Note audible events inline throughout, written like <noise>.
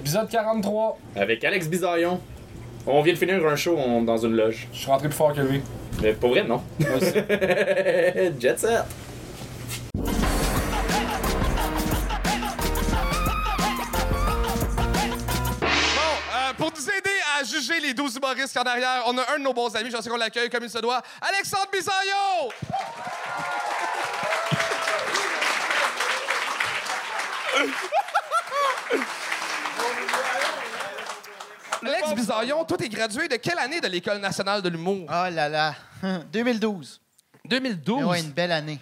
Épisode 43. Avec Alex Bizarillon. On vient de finir un show on- dans une loge. Je suis rentré plus fort que lui. Mais pour vrai, non. Moi aussi. <laughs> Jet set. Bon, euh, pour nous aider à juger les 12 humoristes en arrière, on a un de nos bons amis, j'en sais qu'on l'accueille comme il se doit, Alexandre Bisaillot! <laughs> <laughs> Alex Bisaillon, toi, t'es gradué de quelle année de l'École nationale de l'humour? Oh là là. <laughs> 2012. 2012. Ouais, une belle année.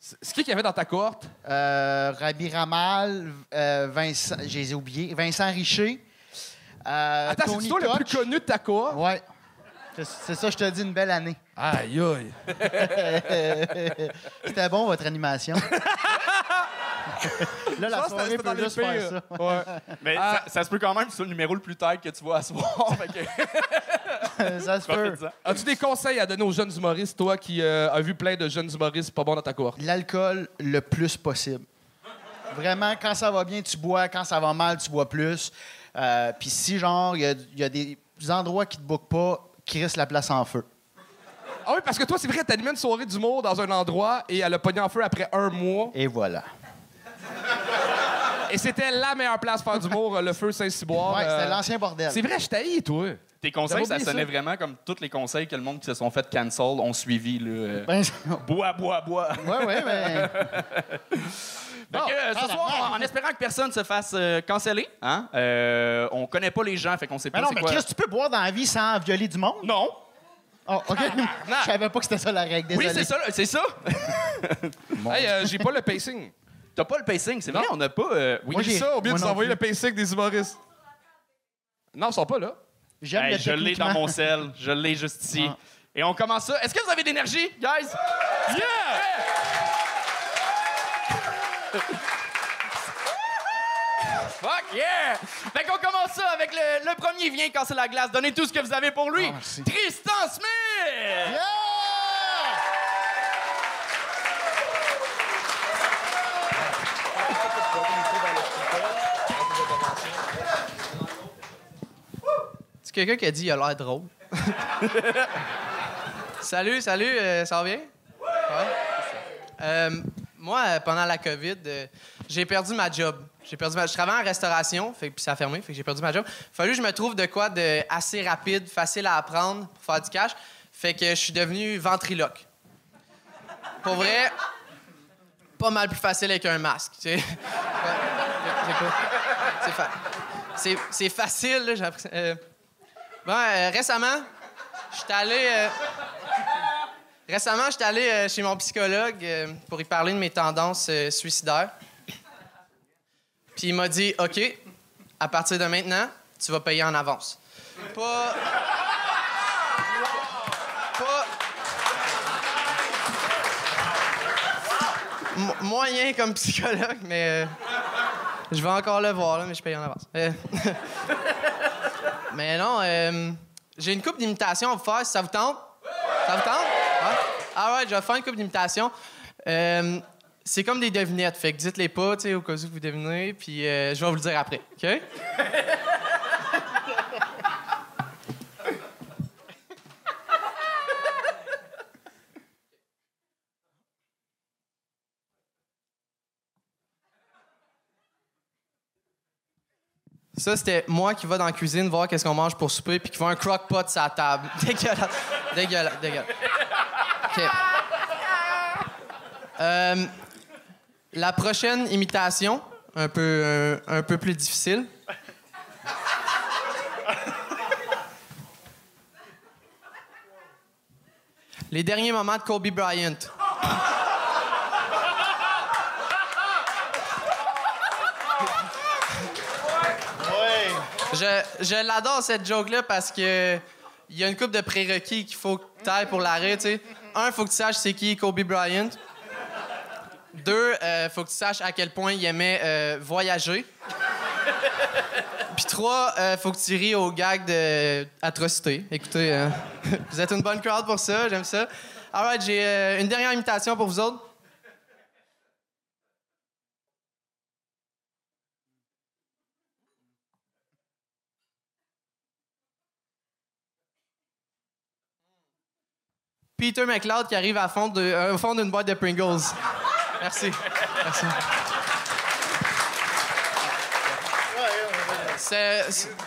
C'est qui qu'il y avait dans ta cohorte? Euh, Rabi Ramal, euh, Vincent, j'ai oublié, Vincent Richer. Euh, Attends, c'est toi le plus connu de ta cohorte? Ouais. C'est- C'est ça, je te dis, une belle année. Aïe, aïe. <laughs> C'était bon, votre animation. <laughs> là, la soirée peut les juste faire ça. Ouais. Mais Ah. ça, ça se peut quand même que ce soit le numéro le plus tard que tu vas asseoir. fait que, <laughs> ça se peut. As-tu des conseils à donner aux jeunes humoristes, toi qui euh, as vu plein de jeunes humoristes pas bons dans ta cohorte? L'alcool le plus possible. Vraiment, quand ça va bien, tu bois. Quand ça va mal, tu bois plus. Euh, Puis si, genre, il y a, il y a des endroits qui te bookent pas, qui risquent la place en feu. Ah oui, parce que toi, c'est vrai, t'animais une soirée d'humour dans un endroit et elle a pogné en feu après un mois. Et voilà. Et c'était la meilleure place pour faire d'humour, euh, le feu Saint-Cyboire. Ouais, Euh, c'était l'ancien bordel. C'est vrai, je t'haïs, toi. Tes conseils, ça sonnait ça. vraiment comme tous les conseils que le monde qui se sont fait cancel ont suivi. Là, euh, <laughs> Ben, bois, bois, bois. ouais, ouais, mais. <laughs> Fait <laughs> que, euh, ce soir, en, en espérant que personne se fasse euh, canceller, hein, euh, on connaît pas les gens, fait qu'on sait pas Mais non, mais quoi. Chris, tu peux boire dans la vie sans violer du monde? Non. Oh, OK. Je savais pas que c'était ça la règle. Désolé. Oui, c'est ça, c'est ça. Hey, euh, j'ai pas le pacing. T'as pas le pacing, c'est vrai, on n'a pas. euh, oui, Moi, J'ai ça, au lieu de moi nous non envoyer plus. le pacing des humoristes. Non, ils sont pas là. J'aime Hey, le je l'ai dans techniquement. mon sel, je l'ai juste ici. Ah. Et on commence ça. Est-ce que vous avez de l'énergie, guys? Yeah! <laughs> Fuck yeah! Fait qu'on commence ça avec le, le premier vient casser la glace. Donnez tout ce que vous avez pour lui. Ah, merci. Tristan Smith! Yeah! Quelqu'un qui a dit il a l'air drôle. <laughs> salut, salut, euh, ça va bien? Ouais. Euh, moi, euh, pendant la COVID, euh, j'ai perdu ma job. J'ai perdu ma... Je travaillais en restauration, fait, puis ça a fermé, fait que j'ai perdu ma job. Fallu que je me trouve de quoi de assez rapide, facile à apprendre pour faire du cash. Fait que je suis devenu ventriloque. Pour vrai, pas mal plus facile avec un masque. tu sais. C'est fa- c'est- c'est facile, là, j'ai appris- Bon, euh, récemment, j'étais allé. euh, récemment, j'étais allé euh, chez mon psychologue pour y parler de mes tendances suicidaires. Puis il m'a dit OK, à partir de maintenant, tu vas payer en avance. Pas. Pas. Mo- moyen comme psychologue, mais. je vais encore le voir, mais je paye en avance. <laughs> Mais non, euh, j'ai une coupe d'imitation à vous faire, si ça vous tente. Ça vous tente? Ouais? Ah ouais, je vais faire une coupe d'imitation. Euh, c'est comme des devinettes, fait que dites-les pas, tu sais, au cas où vous devinez, puis euh, je vais vous le dire après, OK? Ça, c'était moi qui va dans la cuisine voir qu'est-ce qu'on mange pour souper, puis qui voit un crock-pot sur la table. <laughs> Dégueulasse. Dégueulasse. Dégueulasse. Euh, la prochaine imitation, un peu, un, un peu plus difficile. Les derniers moments de Kobe Bryant. Je, l'adore cette joke-là parce que il y a une coupe de prérequis qu'il faut que tu ailles pour l'arrêt, tu sais. Un, faut que tu saches c'est qui Kobe Bryant. Deux, euh, faut que tu saches à quel point il aimait euh, voyager. Puis trois, euh, faut que tu ris aux gags de atrocité. Écoutez, euh, <laughs> vous êtes une bonne crowd pour ça, j'aime ça. Alright, j'ai euh, une dernière imitation pour vous autres. Peter McLeod qui arrive à fond de- euh, au fond d'une boîte de Pringles. Merci.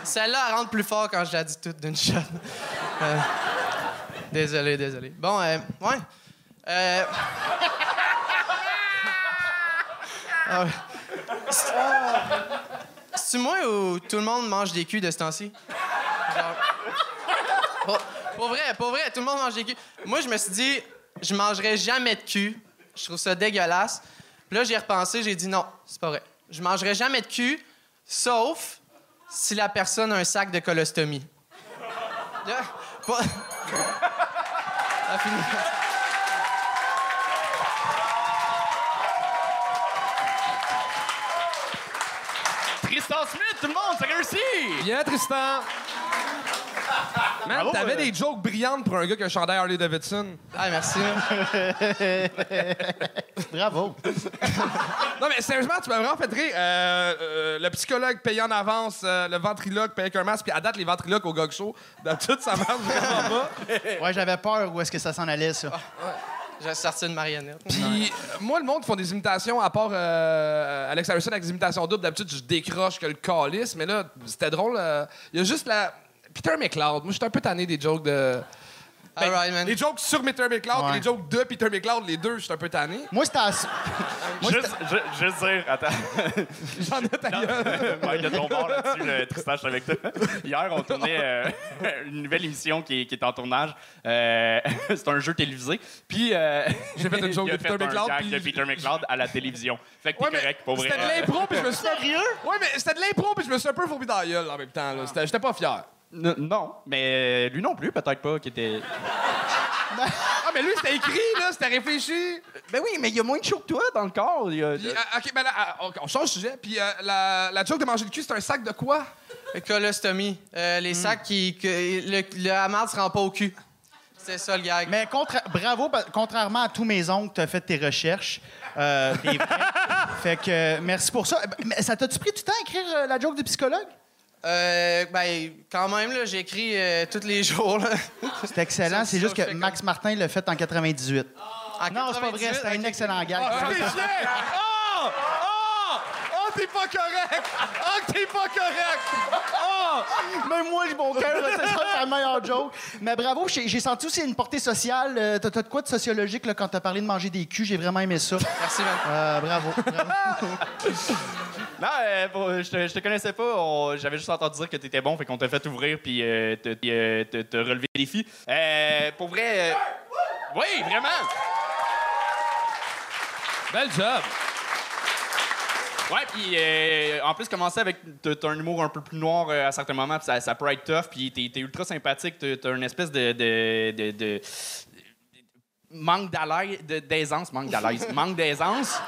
Celle-là, elle rentre plus fort quand je la dis toute d'une shot. Euh, désolé, désolé. Bon, euh, ouais. Euh... Ah ouais. C'est- C'est-tu moi ou tout le monde mange des culs de ce temps-ci? Genre- Pour, pour vrai, pour vrai, tout le monde mange des culs. Moi, je me suis dit, je mangerai jamais de cul. Je trouve ça dégueulasse. Puis là, j'ai repensé, j'ai dit non, c'est pas vrai. Je mangerai jamais de cul, sauf si la personne a un sac de colostomie. Là, pas- Ah, fini. Tristan Smith, tout le monde, ça réussit! Bien, Tristan. Man, Bravo, t'avais euh. des jokes brillantes pour un gars qui a un chandail Harley Davidson. Ah, merci. <laughs> Bravo. Non, mais sérieusement, tu m'as vraiment fait rire. Euh, euh, le psychologue payé en avance, euh, le ventriloque payé avec un masque, puis à date, les ventriloques au Gog Show, d'habitude, ça marche vraiment pas. <laughs> Ouais, j'avais peur où est-ce que ça s'en allait, ça. J'ai sorti une marionnette. Puis, moi, le monde font des imitations, à part euh, Alex Harrison avec des imitations doubles. D'habitude, je décroche que le calice, mais là, c'était drôle. euh, Il y a juste la. Peter McLeod. Moi, je suis un peu tanné des jokes de. Ben, All right, man. Les jokes sur Peter McLeod Ouais. et les jokes de Peter McLeod, les deux, je suis un peu tanné. Moi, c'était à... <laughs> Juste, ju- juste dire, attends, <laughs> J'en ai ta gueule. <laughs> Mike de ton bord là-dessus, le Tristan, je suis avec toi. Hier, on tournait euh, une nouvelle émission qui est, qui est en tournage. Euh, c'est un jeu télévisé. Puis. euh, J'ai fait une joke il a de Peter fait un McLeod, gag puis- de Peter McLeod à la télévision. Fait que t'es Ouais, mais correct, pour vrai. C'était de l'impro, puis je me suis. Sérieux? Ouais, mais c'était de l'impro, puis je me suis un peu fourbi dans la gueule en même temps. là. C'était- J'étais pas fier. N- non, mais lui non plus, peut-être pas, qui était. <laughs> Ah, mais lui, c'était écrit, là, c'était réfléchi. Ben oui, mais il y a moins de show que toi dans le corps. il y a- Puis, euh, OK, ben là, ah, on change de sujet. Puis euh, la, la joke de manger le cul, c'est un sac de quoi? Colostomie. Euh, les sacs qui. Que, le, le hammer se rend pas au cul. C'est ça le gag. Mais contra- bravo, pa- contrairement à tous mes oncles, tu as fait tes recherches. euh, des vrais. <laughs> fait que euh, merci pour ça. Mais ça t'a-tu pris du temps à écrire euh, la joke du psychologue? Euh, ben, quand même, là, j'écris euh, tous les <laughs> jours. Là. C'est excellent. C'est juste que Max Martin l'a fait en 98. En Non, c'est pas vrai. 98, C'était un ok. excellent gag. Ah, t'es chien! Oh! Oh! Oh, t'es pas correct! Oh, t'es pas correct! Oh! Même moi, mon cœur, c'est ça la meilleure joke. Mais bravo, j'ai j'ai senti aussi une portée sociale. Euh, T'as t'as de quoi de sociologique là, quand t'as parlé de manger des culs? J'ai vraiment aimé ça. Merci, man. Euh, bravo. <laughs> bravo. Non, euh, pour- je, te, je te connaissais pas. J'avais juste entendu dire que t'étais bon, fait qu'on t'a fait ouvrir puis euh, te, te- euh, te- relever les défis. Euh, pour vrai. euh, oui, vraiment! Bel job! Ouais, puis euh, en plus, commencer avec. T'as un humour un peu plus noir euh, à certains moments, puis ça, ça peut être tough, puis t'es ultra sympathique. T'as une espèce de. de, de, de- manque d'aisance, manque d'alaise, <laughs> manque d'aisance.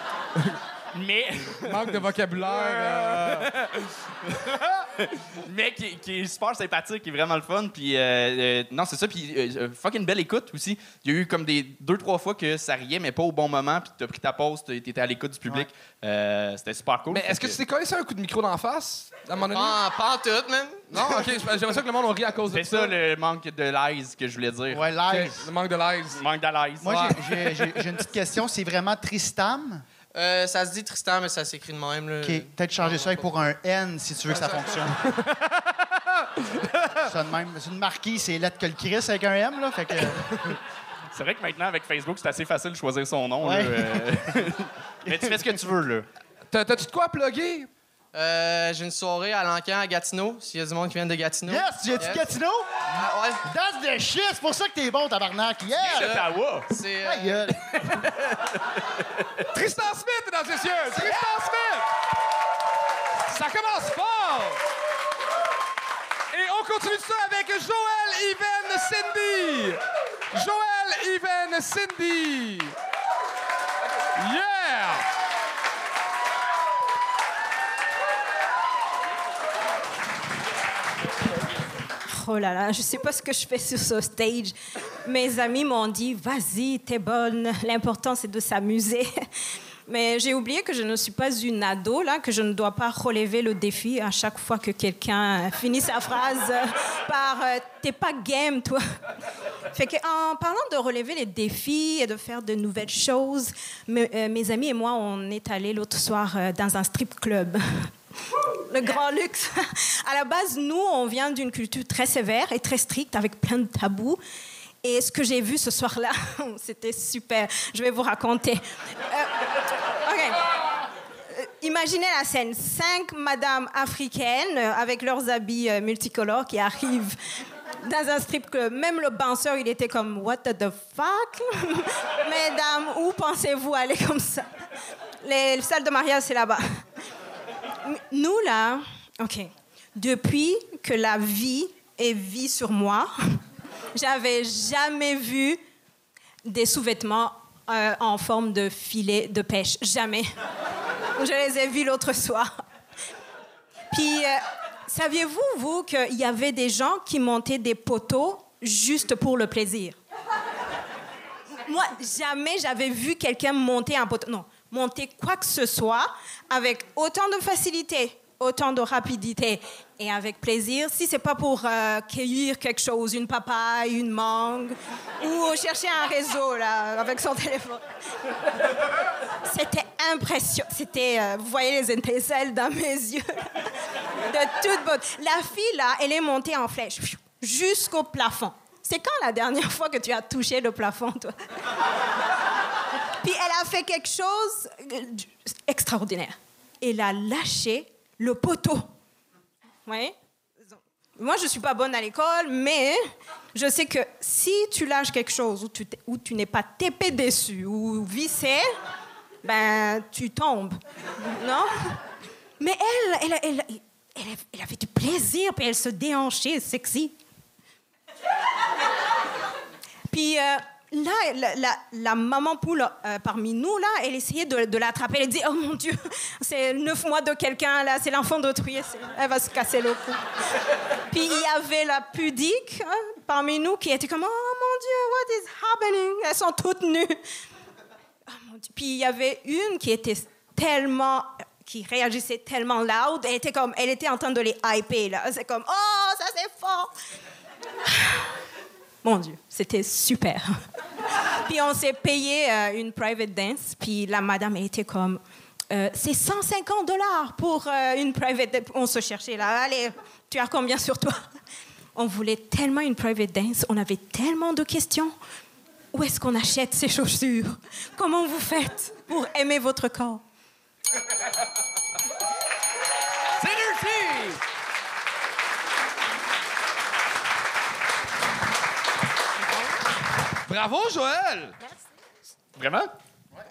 Mais. Manque de vocabulaire. euh, <laughs> mais qui, qui est super sympathique, qui est vraiment le fun. Puis, euh, euh, non, c'est ça. Puis, euh, fucking belle écoute aussi. Il y a eu comme des deux, trois fois que ça riait, mais pas au bon moment. Puis, t'as pris ta pause, t'étais à l'écoute du public. Euh, C'était super cool. Mais est-ce que tu t'es collé ça un coup de micro d'en face? À un moment donné? Pas, pas en tout, man. Non, OK. J'aimerais ça que le monde en rit à cause de C'est ça le manque de l'aise que je voulais dire. Ouais, live. Le manque de l'aise. Manque d'alaise. Moi, Ouais. j'ai- j'ai j'ai- j'ai une petite question. C'est vraiment Tristam? Euh, ça se dit Tristan, mais ça s'écrit de même. Là. OK. Peut-être changer ça pour un N si tu veux que ça fonctionne. <laughs> ça de même. C'est une marquise, c'est lettre que le Chris avec un M, là. Fait que. C'est vrai que maintenant, avec Facebook, c'est assez facile de choisir son nom. Ouais. là, euh. <laughs> mais tu fais ce que tu veux, là. T'as- T'as-tu de quoi à plugger? Euh, J'ai une soirée à l'encan à Gatineau, s'il y a du monde qui vient de Gatineau. Yes! Tu viens-tu de Yes. Gatineau? Ah, ouais. That's the shit! C'est pour ça que t'es bon, tabarnak! Yeah! Ottawa. C'est. Ta euh, gueule. <laughs> Tristan Smith, mesdames et messieurs! Tristan Smith! Ça commence fort! Et on continue ça avec Joël Even Cindy! Joël Even Cindy! Yeah! Oh là là, je sais pas ce que je fais sur ce stage. Mes amis m'ont dit, vas-y, t'es bonne. L'important, c'est de s'amuser. <laughs> Mais j'ai oublié que je ne suis pas une ado, là, que je ne dois pas relever le défi à chaque fois que quelqu'un finit sa phrase <laughs> par euh, T'es pas game, toi. <laughs> Fait que, en parlant de relever les défis et de faire de nouvelles choses, euh, mes amis et moi, on est allés l'autre soir euh, dans un strip club. Le grand luxe. À la base, nous, on vient d'une culture très sévère et très stricte, avec plein de tabous. Et ce que j'ai vu ce soir-là, <laughs> c'était super. Je vais vous raconter. Euh. Euh, Imaginez la scène. Cinq madames africaines euh, avec leurs habits multicolores qui arrivent dans un strip club. Même le danseur, il était comme What the fuck? <laughs> Mesdames, où pensez-vous aller comme ça? Les salles de mariage, c'est là-bas. Nous, là, OK. Depuis que la vie est vie sur moi, <laughs> j'avais jamais vu des sous-vêtements euh, en forme de filet de pêche. Jamais. <laughs> Je les ai vus l'autre soir. Puis, euh, saviez-vous, vous, qu'il y avait des gens qui montaient des poteaux juste pour le plaisir? Moi, jamais j'avais vu quelqu'un monter un poteau. Non, monter quoi que ce soit avec autant de facilité, autant de rapidité et avec plaisir. Si c'est pas pour euh, cueillir quelque chose, une papaye, une mangue, ou chercher un réseau là avec son téléphone. C'était impressionnant. C'était, euh, vous voyez les étincelles dans mes yeux, de toute beauté. La fille là, elle est montée en flèche jusqu'au plafond. C'est quand la dernière fois que tu as touché le plafond, toi? <laughs> Puis elle a fait quelque chose d'extraordinaire. Elle a lâché le poteau. Oui? Moi, je ne suis pas bonne à l'école, mais je sais que si tu lâches quelque chose où tu, n'es pas tapé dessus ou vissé, ben, tu tombes. Non? Mais elle, elle, elle, elle, elle avait du plaisir, puis elle se déhanchait, sexy. Puis euh, là, la, maman poule euh, parmi nous, là, elle essayait de, l'attraper. Elle dit Oh mon Dieu, c'est neuf mois de quelqu'un, là, c'est l'enfant d'autrui, elle va se casser le cou. Puis il y avait la pudique hein, parmi nous qui était comme Oh mon Dieu, what is happening? Elles sont toutes nues. Oh. Puis il y avait une qui était tellement qui réagissait tellement loud, elle était comme elle était en train de les hyper là, c'est comme oh ça c'est fort. <laughs> Mon Dieu, c'était super. <laughs> puis on s'est payé euh, une private dance, puis la madame était comme euh, c'est 150 dollars pour euh, une private dance. On se cherchait là, allez, tu as combien sur toi? <laughs> On voulait tellement une private dance, on avait tellement de questions. Où est-ce qu'on achète ces chaussures? Comment vous faites pour aimer votre corps? Bravo, Joël! Vraiment?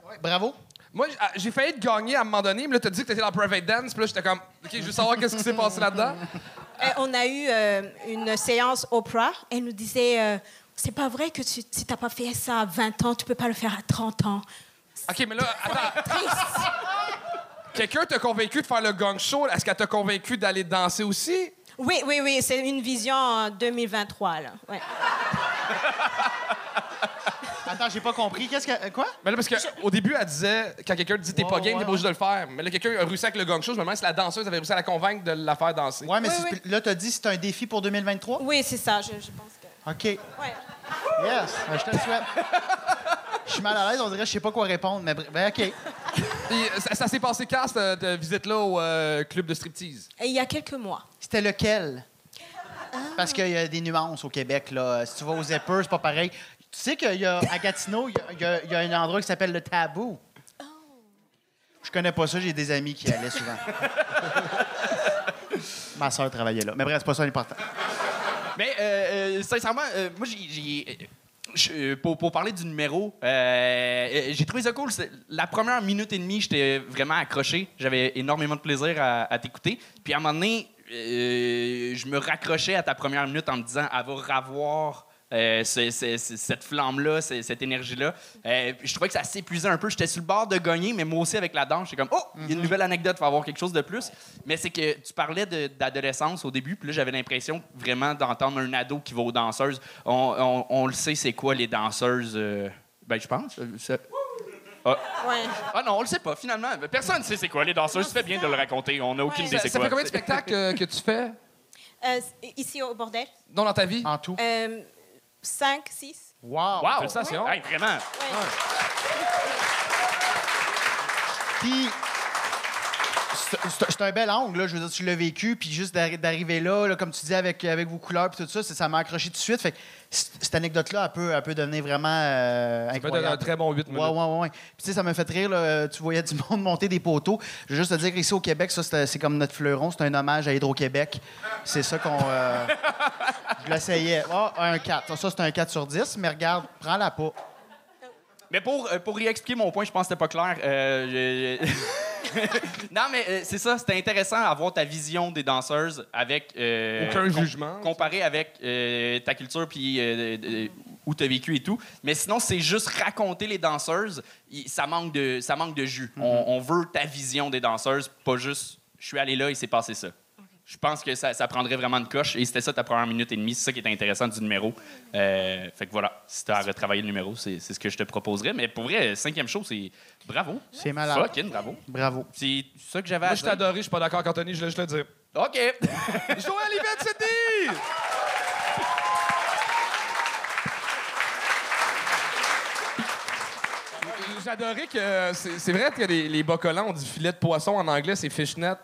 Ouais, bravo. Moi, ah, j'ai failli te gagner à un moment donné, mais là, t'as dit que t'étais dans Private Dance, puis là, j'étais comme, OK, je veux savoir qu'est-ce qui s'est passé là-dedans. <laughs> Euh, On a eu euh, une séance Oprah. Elle nous disait euh, C'est pas vrai que tu, si t'as pas fait ça à 20 ans, tu peux pas le faire à 30 ans. OK, mais là, attends, Triste. quelqu'un t'a convaincu de faire le gang show? Est-ce qu'elle t'a convaincu d'aller danser aussi? Oui, oui, oui, c'est une vision en 2023. Là. Ouais. <laughs> Attends, j'ai pas compris. Qu'est-ce que. euh, Quoi? Mais là, parce qu'au début, elle disait, quand quelqu'un te dit t'es pas game, ouais, t'es pas obligé de le faire. Mais là, quelqu'un a réussi avec le gang show. Je me demande si la danseuse avait réussi à la convaincre de la faire danser. Ouais, mais Oui, c'est- oui. là, t'as dit que c'est un défi pour 2023? Oui, c'est ça, je, je pense que. OK. Ouais. Yes, ben, je te le souhaite. <laughs> Je suis mal à l'aise, on dirait que je sais pas quoi répondre, mais bref, ben, OK. Puis, ça ça s'est passé quand, cette, cette visite-là au euh, club de striptease? Et il y a quelques mois. C'était lequel? Parce qu'il y a des nuances au Québec. Là. Si tu vas aux Zephyr, c'est pas pareil. Tu sais qu'il y a à Gatineau, il y a- il y, a, il y a un endroit qui s'appelle le Tabou. Je connais pas ça, j'ai des amis qui y allaient souvent. <laughs> Ma soeur travaillait là. Mais bref, c'est pas ça l'important. Mais euh, euh, sincèrement, euh, moi, j'ai- j'ai. euh, je- euh, pour, pour parler du numéro, euh, euh, j'ai trouvé ça cool. C'est- La première minute et demie, j'étais vraiment accroché. J'avais énormément de plaisir à, à t'écouter. Puis à un moment donné, euh, je me raccrochais à ta première minute en me disant, elle va ravoir euh, ce- ce- ce- cette flamme-là, ce- cette énergie-là. Euh, je trouvais que ça s'épuisait un peu. J'étais sur le bord de gagner, mais moi aussi avec la danse, j'étais comme, oh, il y a une nouvelle anecdote, il faut avoir quelque chose de plus. Mais c'est que tu parlais de- d'adolescence au début, puis là, j'avais l'impression vraiment d'entendre un ado qui va aux danseuses. On, on- on le sait, c'est quoi les danseuses. euh, ben, je pense. euh, ça- Ah. Ouais. Ah non, on le sait pas, finalement. Personne ne sait c'est quoi les danseuses. Tu fais bien de le raconter. On n'a aucune Ouais. idée Ça, c'est ça quoi. fait combien de spectacles euh, que tu fais? Euh, ici au bordel. non, dans ta vie? En tout. Euh, 5, 6. Wow! Wow! Félicitations. Hey, vraiment. C'est un bel angle, là. Je veux dire, tu l'as vécu, puis juste d'arri- d'arriver là, là, comme tu dis, avec, avec vos couleurs, puis tout ça, ça m'a accroché tout de suite. Fait que cette anecdote-là, elle peut, elle peut devenir vraiment euh, Ça peut être un très bon 8 minutes. Ouais, ouais, ouais. Puis, tu sais, ça m'a fait rire, là. Tu voyais du <laughs> monde monter des poteaux. Je veux juste te dire qu'ici, au Québec, ça, c'est c'est comme notre fleuron. C'est un hommage à Hydro-Québec. C'est ça qu'on. euh, je l'essayais. Ah, un 4. Ça, c'est un 4 sur 10. Mais regarde, prends-la pas. Mais pour, euh, pour y expliquer mon point, je pense que c'était pas clair. euh, <laughs> <laughs> non, mais euh, c'est ça, c'était intéressant d'avoir ta vision des danseuses avec. euh, Aucun com- jugement. Comparé avec euh, ta culture puis où tu as vécu et tout. Mais sinon, c'est juste raconter les danseuses. il- ça, manque de, ça manque de jus. on, on veut ta vision des danseuses, pas juste je suis allé là et c'est passé ça. Je pense que ça, ça prendrait vraiment une coche et c'était ça ta première minute et demie. C'est ça qui est intéressant du numéro. Euh, fait que voilà, si tu as à retravailler le numéro, c'est c'est ce que je te proposerais. Mais pour vrai, cinquième show, c'est bravo. C'est malade. Fucking bravo. Bravo. C'est ça que j'avais à Moi, je t'ai adoré, je suis pas d'accord, Anthony, je voulais juste le dire. OK. <laughs> Joël Yvette adoré que. C'est c'est vrai que les, les bas collants, on dit filet de poisson en anglais, c'est fishnet.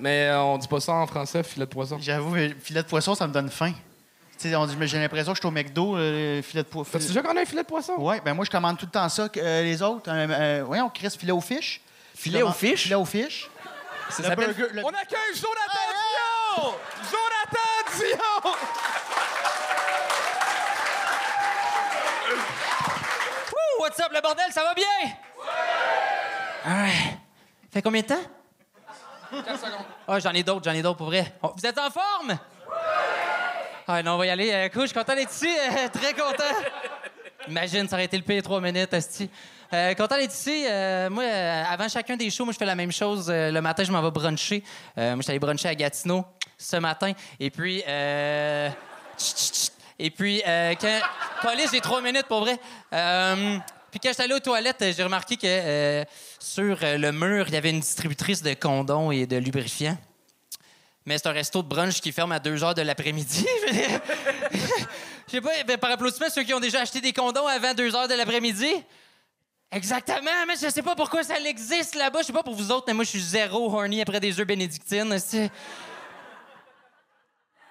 Mais euh, on dit pas ça en français, filet de poisson. J'avoue, mais filet de poisson, ça me donne faim. Tu sais, on dit- mais j'ai l'impression que je suis au McDo, euh, le filet de poisson. T'as-tu déjà commandé un filet de poisson? Oui, ben moi, je commande tout le temps ça. que, euh, les autres, euh, euh, ouais, on crée filet aux fiches. Filet aux fiches? Filet aux fiches. Ça Le s'appelle- burger- le- On accueille Jonathan Dion! Jonathan Dion! Wouh, what's up, le bordel, ça va bien? Ouais. Fait combien de temps? 4 secondes. Ah, j'en ai d'autres, j'en ai d'autres pour vrai. Vous êtes en forme? Ah non, on va y aller. Euh, cool, je suis content d'être ici. euh, très content. Imagine, ça aurait été le pire trois minutes, Asti. Euh, content d'être ici. Euh, moi, euh, avant chacun des shows, moi, je fais la même chose. Euh, le matin, je m'en vais bruncher. Euh, moi, je suis allé bruncher à Gatineau ce matin. Et puis, euh... chut, chut, chut. Et puis, euh, quand... J'ai trois minutes pour vrai. Puis quand j'étais allé aux toilettes, euh, j'ai remarqué que euh, sur euh, le mur, il y avait une distributrice de condoms et de lubrifiants. Mais c'est un resto de brunch qui ferme à 2 heures de l'après-midi. <laughs> Je sais pas, par applaudissement, ceux qui ont déjà acheté des condoms avant 2 heures de l'après-midi. Exactement, mais je sais pas pourquoi ça existe là-bas. Je sais pas pour vous autres, mais moi, je suis zéro horny après des œufs bénédictines.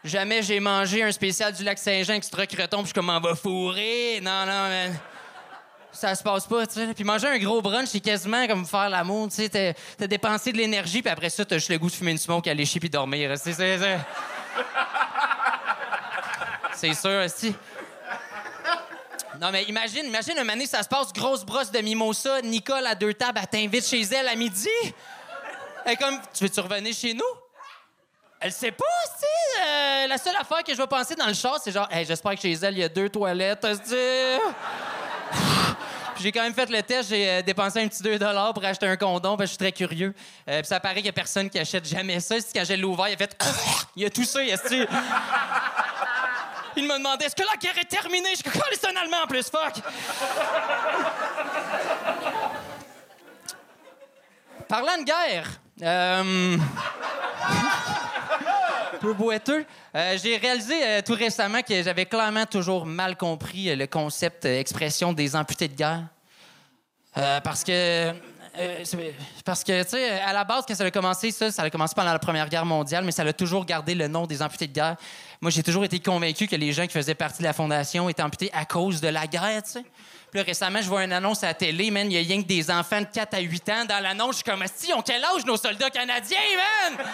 Jamais j'ai mangé un spécial du lac Saint-Jean extra creton, puis je comme, va fourrer. Non, non, mais ça se passe pas, tu sais. Puis manger un gros brunch, c'est quasiment comme faire l'amour, tu sais. T'as dépensé de l'énergie, puis après ça, t'as juste le goût de fumer une smoke, aller chier puis dormir. C'est sûr, aussi. Non, mais imagine, imagine un année, ça se passe, grosse brosse de mimosa, Nicole à deux tables, elle t'invite chez elle à midi. Elle comme, tu veux-tu revenir chez nous? Elle sait pas, sais. euh, la seule affaire que je vais penser dans le char, c'est genre, hey, j'espère que chez elle, il y a deux toilettes. J'ai quand même fait le test, j'ai euh, dépensé un petit 2 pour acheter un condom, parce que je suis très curieux. Euh, puis ça paraît qu'il y a personne qui achète jamais ça. Si quand j'ai l'ouvert, il a fait il a tout ça, esti. Il me demandait est-ce que la guerre est terminée? Je suis c'est un Allemand en plus, fuck! Parlant de guerre, euh... peu boiteux. Euh, j'ai réalisé euh, tout récemment que j'avais clairement toujours mal compris euh, le concept expression des amputés de guerre. Parce que. parce que, tu sais, à la base, quand ça a commencé, ça, ça a commencé pendant la Première Guerre mondiale, mais ça a toujours gardé le nom des amputés de guerre. Moi, j'ai toujours été convaincu que les gens qui faisaient partie de la Fondation étaient amputés à cause de la guerre, tu sais. Récemment, je vois une annonce à la télé, man, il y a rien que des enfants de 4 à 8 ans dans l'annonce. Je suis comme, si, ont quel âge, nos soldats canadiens, man?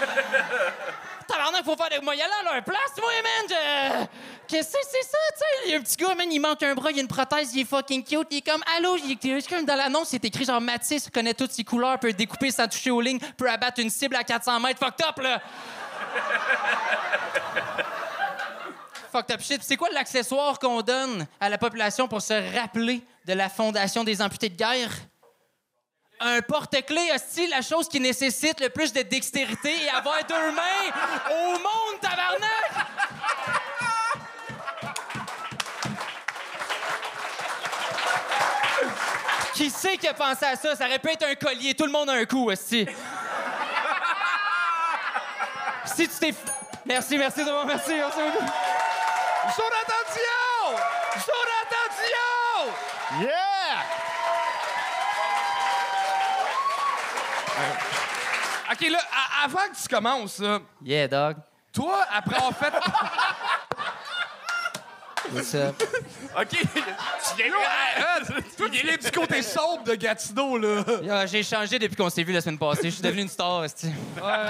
Tabarnak, faut faire des moyens là, à leur place, moi, man. Je- Qu'est-ce que c'est ça, tu sais? Il y a un petit gars, man, il manque un bras, il a une prothèse, il est fucking cute. Il est comme, allô, il est comme dans l'annonce, c'est écrit genre Matisse, connaît toutes ses couleurs, peut découper sans toucher aux lignes, peut abattre une cible à 400 mètres. Fucked up, là! Fucked up shit. C'est quoi l'accessoire qu'on donne à la population pour se rappeler de la fondation des amputés de guerre? Un porte-clés, hostie, la chose qui nécessite le plus de dextérité et avoir deux mains au monde, tabarnak! Qui sait qui a pensé à ça? Ça aurait pu être un collier. Tout le monde a un coup, aussi. si tu t'es... Merci, merci monde. Merci, merci beaucoup. Son attention! Son attention! Yeah! OK, là, avant que tu commences, là, Yeah, dog. toi, après avoir fait... What's up? OK. tu viens Euh, toi, tu viens du côté sombre de Gatineau, là. Yo, J'ai changé depuis qu'on s'est vu la semaine passée. Je suis devenu une star, esti. Euh,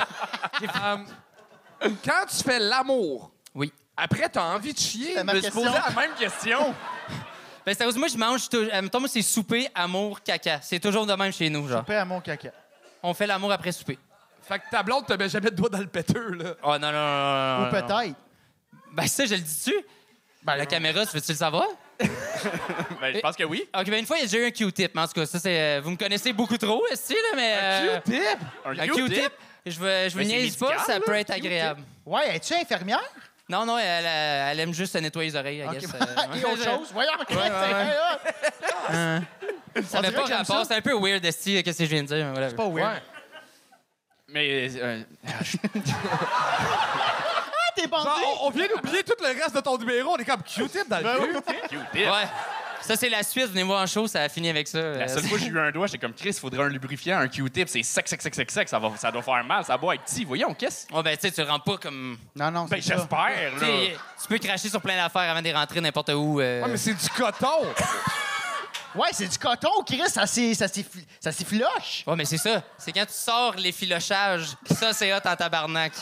quand tu fais l'amour, Oui. après, t'as envie de chier. C'est ma Je me question. la même question. <laughs> Ben, sérieusement, moi, je mange... tou- euh, mettons, moi, c'est souper, amour, caca. C'est toujours de même chez nous, genre. Paix à mon caca. On fait l'amour après souper. Fait que ta blonde te met jamais de doigt dans le péteux, là. Oh, non, non, non, non, non, Ou non. peut-être. Ben, ça, je le dis-tu? Ben, la caméra, tu veux-tu le savoir? <laughs> Ben, je pense que oui. OK, ben, une fois, il y a déjà eu un Q-tip. Mais en tout cas, ça, c'est... euh, Vous me connaissez beaucoup trop, esti, là, mais... euh, Q-tip! Un Un Q-tip? Je veux, je vous Ben, c'est niaise pas, ça peut être agréable. Ouais, es-tu infirmière? Non, non, elle, euh, elle aime juste se nettoyer les oreilles, I Ok. guess. <laughs> euh, Et autre chose? Voyons, ouais, ouais. <laughs> Ça pas rapport, c'est un peu weird, esti, qu'est-ce que je viens de dire, voilà. C'est pas weird. Mais euh, <laughs> Ah, t'es bandé! Genre, on, on vient d'oublier tout le reste de ton numéro. On est comme Q-tip dans le cul. Q-tip. Ouais. Ça, c'est la suite. Venez voir en show, ça a fini avec ça. La Euh, seule fois que j'ai eu un doigt, j'étais comme Chris, il faudrait un lubrifiant, un Q-tip, c'est sec, sec, sec, sec, sec, ça, va, ça doit faire mal, ça doit être petit. Voyons, qu'est-ce? Ouais, ben, tu sais, tu rentres pas comme. Non, non, Ben, j'espère, là. tu peux cracher sur plein d'affaires avant de rentrer n'importe où. euh. Ouais, mais c'est du coton. <laughs> Ouais, c'est du coton, Chris, ça s'y- ça s'y ça s'y filoche. Ouais, mais c'est ça. C'est quand tu sors les filochages. Ça, c'est hot en tabarnak.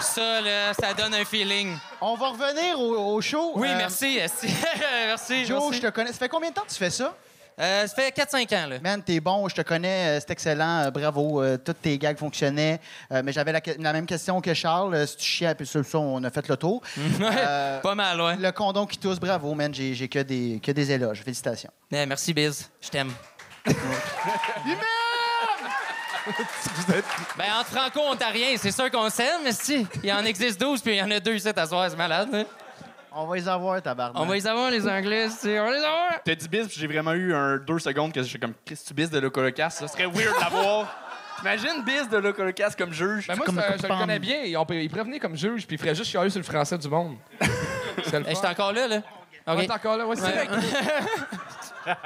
Ça, là, ça donne un feeling. On va revenir au, au show. Oui, Euh, merci. <laughs> merci. Joe, merci. je te connais. Ça fait combien de temps que tu fais ça? Euh, ça fait 4-5 ans, là. Man, t'es bon, je te connais, euh, c'est excellent, euh, bravo. euh, toutes tes gags fonctionnaient. Euh, mais j'avais la, même question que Charles. si tu chiais, puis sur ça, on a fait le tour. <laughs> Euh, Pas mal, ouais. le condom qui tousse, bravo, man. J'ai j'ai que des, que des éloges. Félicitations. Eh, merci, Biz. Je t'aime. <laughs> <laughs> ben, entre franco-ontariens, c'est sûr qu'on s'aime, mais si. Il en existe 12, puis il y en a deux ici à soir, c'est malade, hein? On va les avoir, tabarnak. On va les avoir, les Anglais, tu sais. On va les avoir. T'as dit bis, puis j'ai vraiment eu un deux secondes que j'étais comme Chris, tu bis de Locolocas, ça serait weird d'avoir. <laughs> T'imagines bis de Locolocas comme juge? Ben moi, comme ça- un je le connais bien. Il, on peut- il pourrait venir comme juge, puis il ferait juste chialer sur le français du monde. <laughs> C'est le Eh, fun. J'étais encore là, là. OK. Ouais, t'es encore là? Ouais, c'est vrai. <laughs>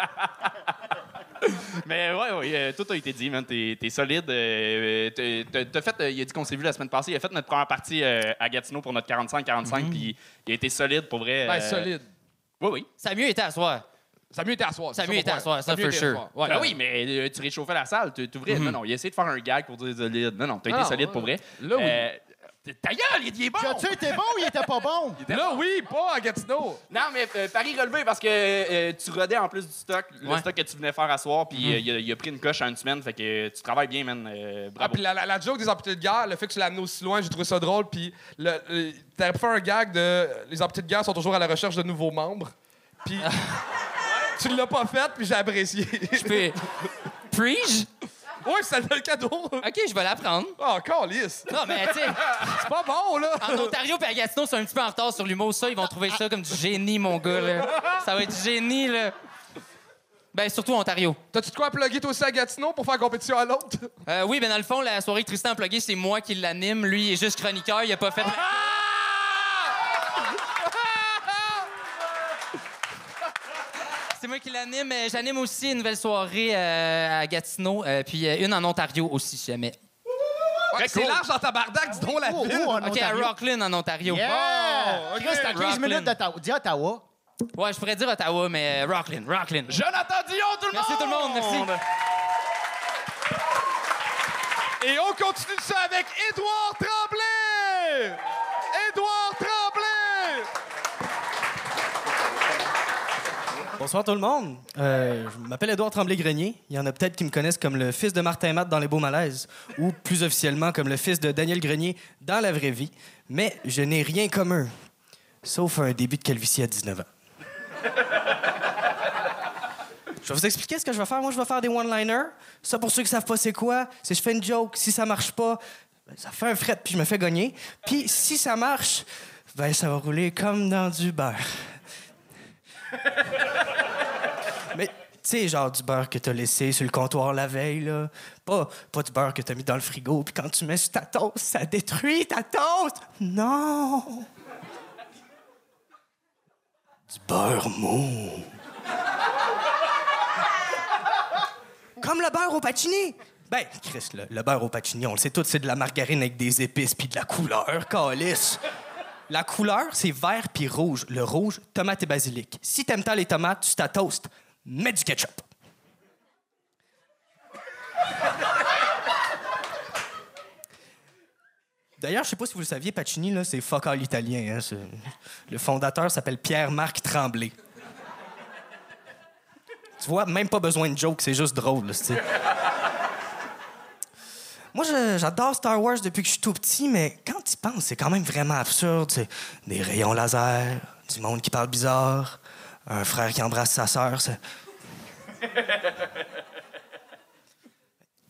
<laughs> Mais ouais, ouais, euh, tout a été dit, man. T'es t'es solide. euh, t'as- t'as fait, euh, il a dit qu'on s'est vu la semaine passée. Il a fait notre première partie euh, à Gatineau pour notre 45-45, puis il a été solide pour vrai. Ben, euh, solide. Oui, oui. Ça a mieux été à soir. Ça a mieux été à soir. Ça a mieux été à soir, ça, a mieux for été à sure. soir. Ouais. Ben oui, mais euh, tu réchauffais la salle, tu ouvrais. Non, non, il a essayé de faire un gag pour dire solide. Non, non, t'as été solide ouais. pour vrai. Là, oui. Ta gueule, il est bon! As-tu été bon ou il était pas bon? Là, oui, pas à Gatineau. Non, mais euh, Paris relevé parce que euh, tu rodais en plus du stock, le Ouais. stock que tu venais faire à soir, puis euh, il, a, il a pris une coche en une semaine, fait que euh, tu travailles bien, man. euh, Ah, puis la, la- la joke des amputés de guerre, le fait que tu l'as amené aussi loin, j'ai trouvé ça drôle. Puis t'avais fait un gag de les amputés de guerre sont toujours à la recherche de nouveaux membres. Puis <laughs> tu l'as pas fait, puis j'ai apprécié. Je peux. <laughs> Puis-je? Oui, c'est le cadeau. OK, je vais l'apprendre. Oh, calice. Non, mais tu sais, C'est pas bon, là. en Ontario et à Gatineau, c'est un petit peu en retard sur l'humour. Ça, ils vont trouver ça comme du génie, mon gars, là. Ça va être du génie, là. Ben, surtout Ontario. T'as-tu de quoi plugger toi aussi à Gatineau pour faire compétition à l'autre? Euh, oui, ben dans le fond, la soirée que Tristan a c'est moi qui l'anime. Lui, il est juste chroniqueur. Il a pas fait... C'est moi qui l'anime. Euh, J'anime aussi une nouvelle soirée euh, à Gatineau, euh, puis euh, une en Ontario aussi, si jamais. Ouais, c'est large dans ta bardaque, dis donc la Oh, ville. oh, en OK, à. Rockland, en Ontario. Yeah! Chris, t'as 15 Rockland. minutes d'Ottawa. Dis Ottawa. Ouais, je pourrais dire Ottawa, mais Rockland, Rockland. Jonathan Dion, tout le Merci monde! tout le monde, merci. Et on continue ça avec Édouard Tremblay! Édouard Tremblay! Bonsoir tout le monde. Euh, je m'appelle Édouard Tremblay-Grenier. Il y en a peut-être qui me connaissent comme le fils de Martin Matt dans Les Beaux Malaises, ou plus officiellement comme le fils de Daniel Grenier dans la vraie vie. Mais je n'ai rien comme eux, sauf un début de calvitie à 19 ans. Je vais vous expliquer ce que je vais faire. Moi, je vais faire des one-liners. Ça, pour ceux qui savent pas c'est quoi, c'est je fais une joke. Si ça marche pas, ben, ça fait un fret puis je me fais gagner. Puis si ça marche, ben ça va rouler comme dans du beurre. Sais, genre du beurre que t'as laissé sur le comptoir la veille, là. Pas, pas du beurre que t'as mis dans le frigo, puis quand tu mets sur ta toast, ça détruit ta toast. Non! Du beurre mou. Comme le beurre au pacini. Ben, Chris, le, le beurre au pacini, on le sait tous, c'est de la margarine avec des épices puis de la couleur, calice. La couleur, c'est vert puis rouge. Le rouge, tomate et basilic. Si t'aimes tant les tomates, tu ta toast, mets du ketchup. D'ailleurs, je sais pas si vous le saviez, Pacini, c'est fuck all italien. hein, Le fondateur s'appelle Pierre-Marc Tremblay. Tu vois, même pas besoin de joke, c'est juste drôle. Moi, j'adore Star Wars depuis que je suis tout petit, mais quand tu penses, c'est quand même vraiment absurde. Des rayons laser, du monde qui parle bizarre, un frère qui embrasse sa sœur. c'est-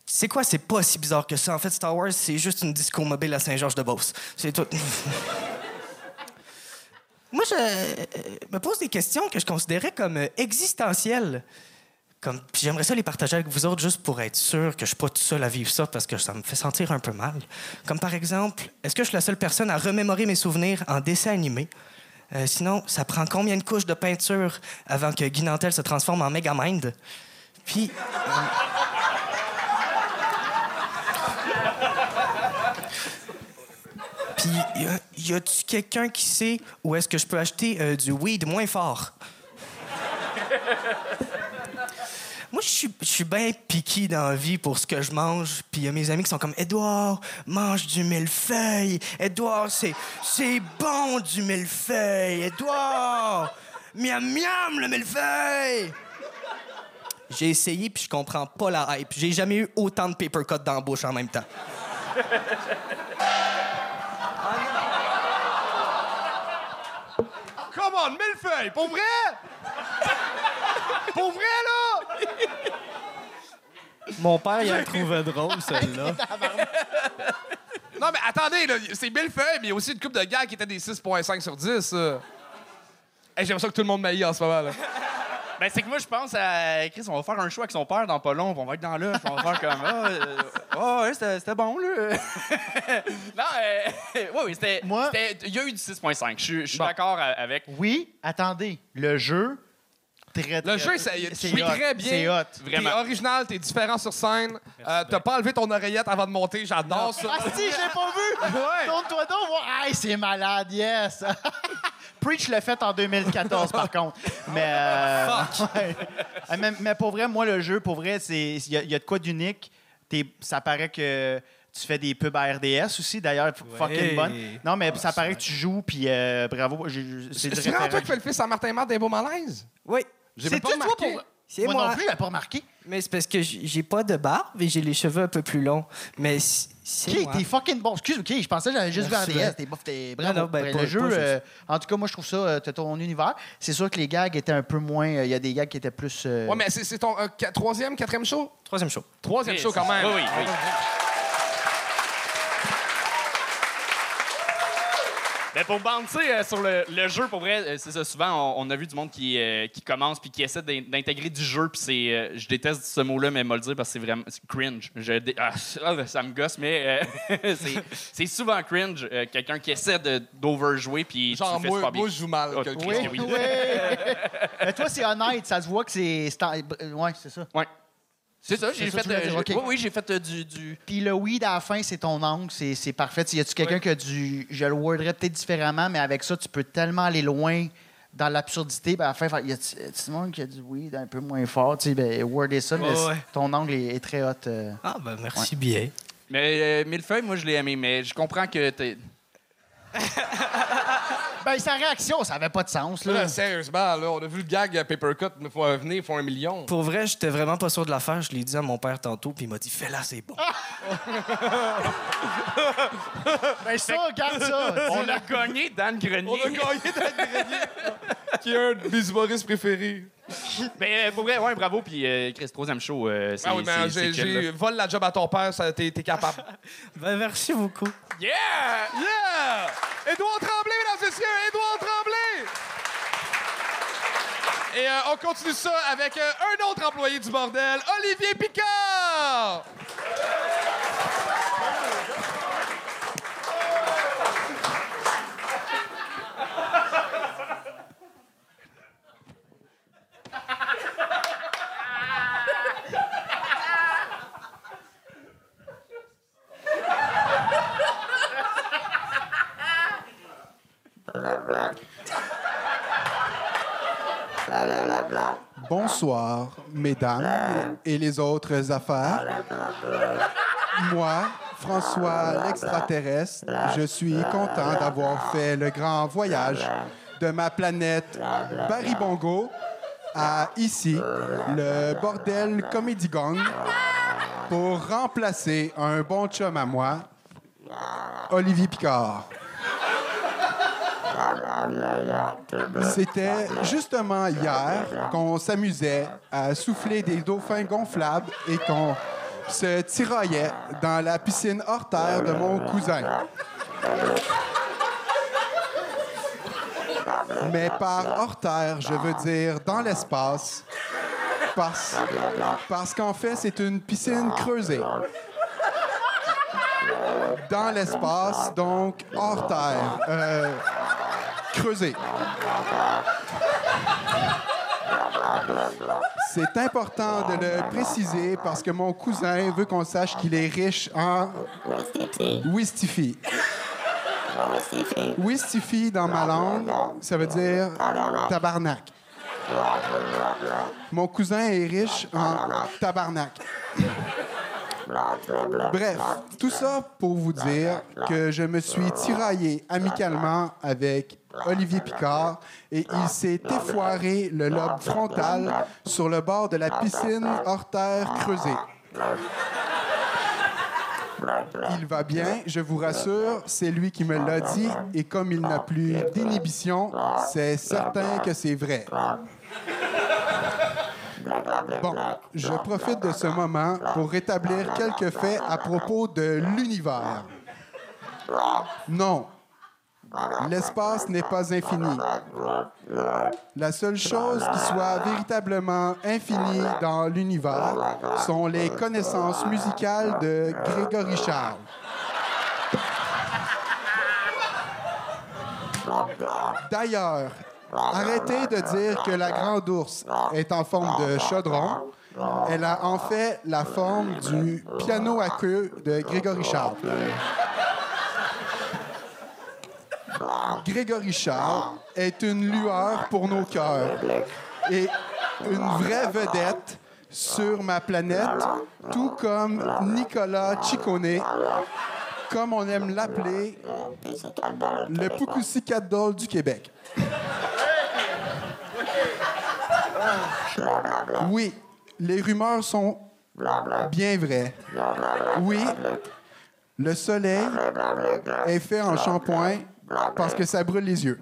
C'est quoi, c'est pas si bizarre que ça. En fait, Star Wars, c'est juste une disco mobile à Saint-Georges-de-Beauce. C'est tout. <laughs> Moi, je euh, me pose des questions que je considérais comme euh, existentielles. Comme, j'aimerais ça les partager avec vous autres juste pour être sûr que je suis pas tout seul à vivre ça parce que ça me fait sentir un peu mal. Comme par exemple, est-ce que je suis la seule personne à remémorer mes souvenirs en dessin animé? Euh, sinon, ça prend combien de couches de peinture avant que Guy Nantel se transforme en Megamind? Puis. Puis, y a-tu quelqu'un qui sait où est-ce que je peux acheter euh, du weed moins fort? Moi, je suis- je suis bien piqué dans la vie pour ce que je mange. Puis il y a mes amis qui sont comme Edouard, mange du millefeuille. Edouard, c'est c'est bon du millefeuille. Edouard, miam miam le millefeuille. J'ai essayé puis je comprends pas la hype. J'ai jamais eu autant de paper dans la bouche en même temps. Come on, millefeuille! Pour vrai? Pour vrai, là? Mon père, il la trouvait drôle, celle-là. <laughs> Non, mais attendez, là, c'est millefeuille, mais il y a aussi une coupe de gars qui étaient des 6,5 sur 10. ça. Hey, J'aime ça que tout le monde m'aille en ce moment. Là. Ben, c'est que moi, je pense à Chris, on va faire un show avec son père dans pas long, on va être dans puis on va faire comme Ah, euh, ouais, c'était bon, là. <laughs> non, euh, oui, oui, c'était. Moi- Il y a eu du 6.5. Je suis- Bon. d'accord a- avec. Oui, attendez. Le jeu, très, très Le jeu, ça, c'est joues hot, très bien. C'est hot. T'es Vraiment. original, t'es différent sur scène. Euh, T'as pas enlevé ton oreillette avant de monter, j'adore ça. Ah si, je l'ai pas vu! <laughs> Ouais. Tourne-toi donc, voir. Hey, c'est malade, yes! <laughs> Preach l'a fait en 2014, par contre. Mais, euh, <laughs> ouais. Ah, mais, mais pour vrai, moi, le jeu, pour vrai, c'est il y, a- il y a de quoi d'unique. T'es- Ça paraît que tu fais des pubs à RDS aussi, d'ailleurs, fucking bonne. Non, mais ça paraît que tu joues, puis euh, bravo. C'est vraiment toi qui fais le fils à Martin Matt des beaux malaises? Oui, J'ai C'est même pas toi, remarqué. pour... c'est Moi, moi. non plus, n'a pas remarqué. Mais c'est parce que j'ai pas de barbe et j'ai les cheveux un peu plus longs. Mais c'est OK, moi. t'es fucking bon. Excuse, OK, je pensais que j'avais juste vu Merci, RDS. ben. T'es bof, t'es bravo. Non, non, ben, pas- le jeu, pas euh, en tout cas, moi, je trouve ça, euh, t'as ton univers. C'est sûr que les gags étaient un peu moins... euh, Il y a des gags qui étaient plus... euh, Ouais, mais c'est c'est ton euh, troisième, quatrième show? Troisième show. Troisième show quand même. Oui, oui, oui. Ben pour bouncer euh, sur le, le jeu, pour vrai, euh, c'est ça. Souvent, on, on a vu du monde qui, euh, qui commence puis qui essaie d'in- d'intégrer du jeu. Puis c'est, euh, je déteste ce mot-là, mais me le dire parce que c'est vraiment c'est cringe. Je dé- ah, ça, me gosse, mais euh, <laughs> c'est- c'est souvent cringe. euh, Quelqu'un qui essaie de- d'overjouer puis tu Genre, le fais moi, bien. moi, je joue mal. Oh, Oui, oui. oui. <laughs> Mais toi, c'est honnête. Ça se voit que c'est... Ouais, c'est ça. Ouais. C'est ça, j'ai ça fait, euh, oui, oui, j'ai fait euh, du, du- Puis le weed à la fin, c'est ton angle. C'est parfait. Y a-tu quelqu'un qui a du... Je le worderais peut-être différemment, mais avec ça, tu peux tellement aller loin dans l'absurdité. Ben, à la fin, y a-tu y a-tu du monde qui a du weed un peu moins fort? Tu sais, ben, worder ça, mais Ouais, ton angle est, est très hot. euh. Ah, ben merci bien. Mais euh, Millefeuille, moi, je l'ai aimé, mais je comprends que t'es. <laughs> Ben, sa réaction, ça avait pas de sens. Là. Là, sérieusement, là, on a vu le gag euh, Papercut, il faut venir, il faut un million. Pour vrai, j'étais vraiment pas sûr de la faire. Je l'ai dit à mon père tantôt, puis il m'a dit Fais-la, c'est bon. <laughs> Ben, ça, regarde ça. On a gagné Dan Grenier. On a gagné Dan Grenier, qui est un de mes humoristes préférés. <laughs> Mais euh, pour vrai, ouais, bravo. Puis euh, Chris, troisième show, euh, c'est Ah oui, mais c'est- j'ai, vole la job à ton père, ça, t'es, t'es capable. <laughs> Ben merci beaucoup. Yeah! Yeah! Édouard Tremblay, mesdames et messieurs, Édouard Tremblay! Et euh, on continue ça avec euh, un autre employé du bordel, Olivier Picard. Bonsoir, mesdames et les autres affaires. Moi, François l'extraterrestre, je suis content d'avoir fait le grand voyage de ma planète Baribongo à ici, le bordel Comedy Gong, pour remplacer un bon chum à moi, Olivier Picard. C'était justement hier qu'on s'amusait à souffler des dauphins gonflables et qu'on se tiraillait dans la piscine hors terre de mon cousin. Mais par hors terre, je veux dire dans l'espace, parce, qu'en fait, c'est une piscine creusée. Dans l'espace, donc hors terre. Euh, C'est important de le préciser parce que mon cousin veut qu'on sache qu'il est riche en Wistify. Wistify, dans ma langue, ça veut dire tabarnak. Mon cousin est riche en tabarnak. Bref, tout ça pour vous dire que je me suis tiraillé amicalement avec Olivier Picard et il s'est effoiré le lobe frontal sur le bord de la piscine hors terre creusée. Il va bien, je vous rassure, c'est lui qui me l'a dit et comme il n'a plus d'inhibition, c'est certain que c'est vrai. Bon, je profite de ce moment pour rétablir quelques faits à propos de l'univers. Non, l'espace n'est pas infini. La seule chose qui soit véritablement infinie dans l'univers sont les connaissances musicales de Grégory Charles. D'ailleurs, Arrêtez de dire que la grande ours est en forme de chaudron. Elle a en fait la forme du piano à queue de Grégory Charles. Grégory Charles est une lueur pour nos cœurs et une vraie vedette sur ma planète, tout comme Nicolas Ciccone, comme on aime l'appeler, le Poukoussi-Cadol du Québec. Oui, les rumeurs sont bien vraies. Oui, le soleil est fait en shampoing parce que ça brûle les yeux.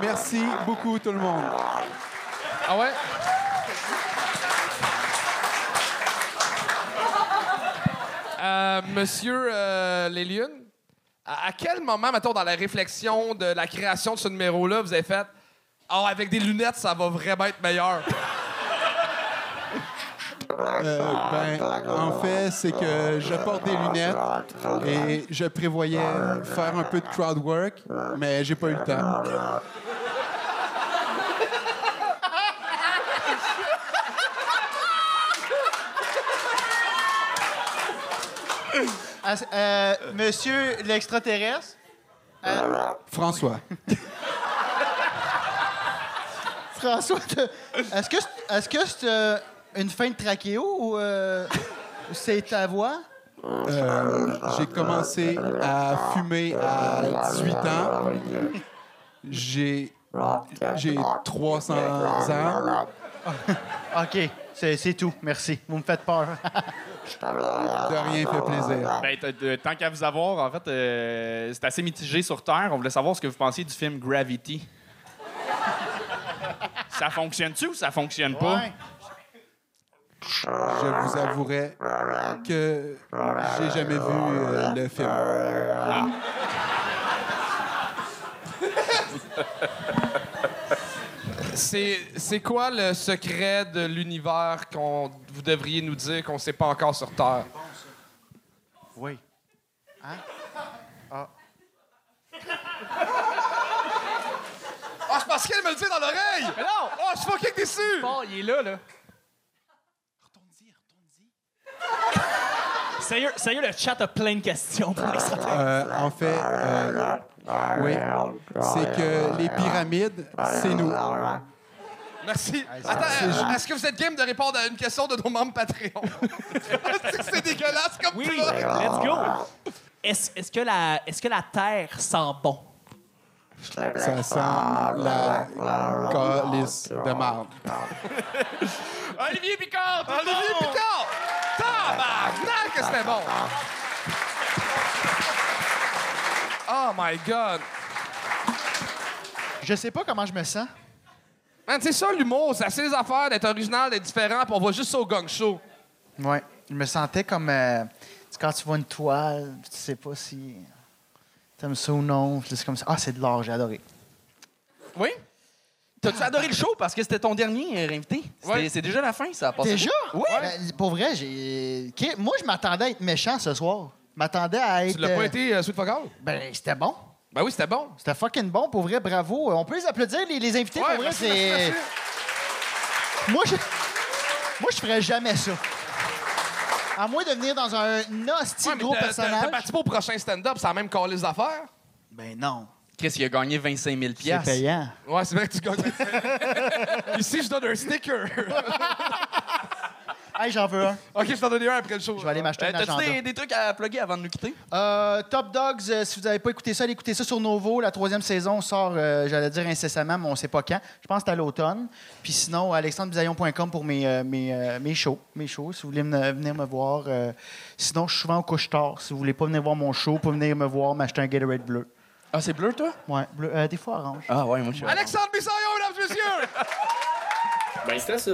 Merci beaucoup tout le monde. Ah ouais? Euh, Monsieur euh, à, quel moment, mettons, dans la réflexion de la création de ce numéro-là, vous avez fait Ah, avec des lunettes, ça va vraiment être meilleur? Euh, ben, en fait, c'est que je porte des lunettes et je prévoyais faire un peu de crowd work, mais j'ai pas eu le temps. Ah, euh, monsieur l'extraterrestre, François. François, te- est-ce que c'est- est-ce que c'est euh, une fin de trachéo ou euh, c'est ta voix? Euh, j'ai commencé à fumer à 18 ans. J'ai j'ai 300 ans. OK, c'est tout. Merci. Vous me faites peur. <laughs> De rien fait plaisir. Ben, t- t- tant qu'à vous avoir, en fait, euh, c'est assez mitigé sur Terre. On voulait savoir ce que vous pensiez du film Gravity. ça fonctionne-tu ou ça fonctionne pas? Ouais. je vous avouerai que j'ai jamais vu euh, le film. C'est <laughs> c'est quoi le secret de l'univers qu'on vous devriez nous dire qu'on sait pas encore sur Terre? Oui. Ah, je pensais qu'elle me le dit dans l'oreille! Mais non! Oh, je suis fucking déçu! Bon, il est là, là. Sérieux, sérieux, le chat a plein de questions pour l'extraterrestre. Euh, en fait, euh, oui, c'est que les pyramides, c'est nous. Merci. Attends, euh, est-ce que vous êtes game de répondre à une question de nos membres Patreon? Est-ce <laughs> que c'est dégueulasse comme Oui, let's go. Est-ce est-ce que, la- est-ce que la Terre sent bon? Ça sent la calice de marde. Olivier Picard! Olivier Picard! Tabarnak que c'était bon! Oh my God! Je sais pas comment je me sens. Man, c'est ça l'humour, c'est assez les affaires d'être original, d'être différent, puis on va juste ça au gang show. Ouais. Je me sentais comme euh, tu sais, quand tu vois une toile, puis tu sais pas si t'aimes ça ou non. puis C'est comme ça. Ah, c'est de l'art, j'ai adoré. Oui? T'as-tu adoré le show parce que c'était ton dernier euh, invité? Ouais. C'est déjà la fin, ça a passé. Déjà? Oui. Ben, pour vrai, j'ai. Moi, je m'attendais à être méchant ce soir. M'attendais à être. Tu l'as pas euh, été, euh, Sweet Fuck All? Ben, c'était bon. Ben oui, c'était bon. C'était fucking bon, pour vrai, bravo. On peut les applaudir, les, les invités, Ouais, pour vrai, merci, c'est. merci. Moi, je. Moi, je ferais jamais ça. À moins de venir dans un Ouais, mais gros t'as- t'as- personnage. T'as participé au prochain stand-up, c'est la même calice d'affaires? Ben non. Chris, il a gagné 25 000 C'est piastres. payant. Ouais, c'est vrai que tu gagnes. <laughs> Ici, je donne un sticker. <laughs> Hey, j'en veux un. <laughs> OK, je t'en donne un après le show. Je vais aller m'acheter Euh, un T'as-tu agenda. des, des trucs à plugger avant de nous quitter? Euh, Top Dogs, euh, si vous n'avez pas écouté ça, allez écouter ça sur Novo. La troisième saison sort, euh, j'allais dire incessamment, mais on ne sait pas quand. Je pense que c'est à l'automne. Puis sinon, alexandrebisaillon.com pour mes, euh, mes, euh, mes shows. Mes shows, si vous voulez venir me voir. Euh, sinon, je suis souvent au couche-tard. Si vous voulez pas venir voir mon show, vous pouvez venir me voir, m'acheter un Gatorade bleu. Ah, c'est bleu, toi? Ouais, bleu, euh, des fois orange. Ah, ouais, moi, je suis. Alexandre Bissaillon, mesdames et messieurs! Ben, c'était ça.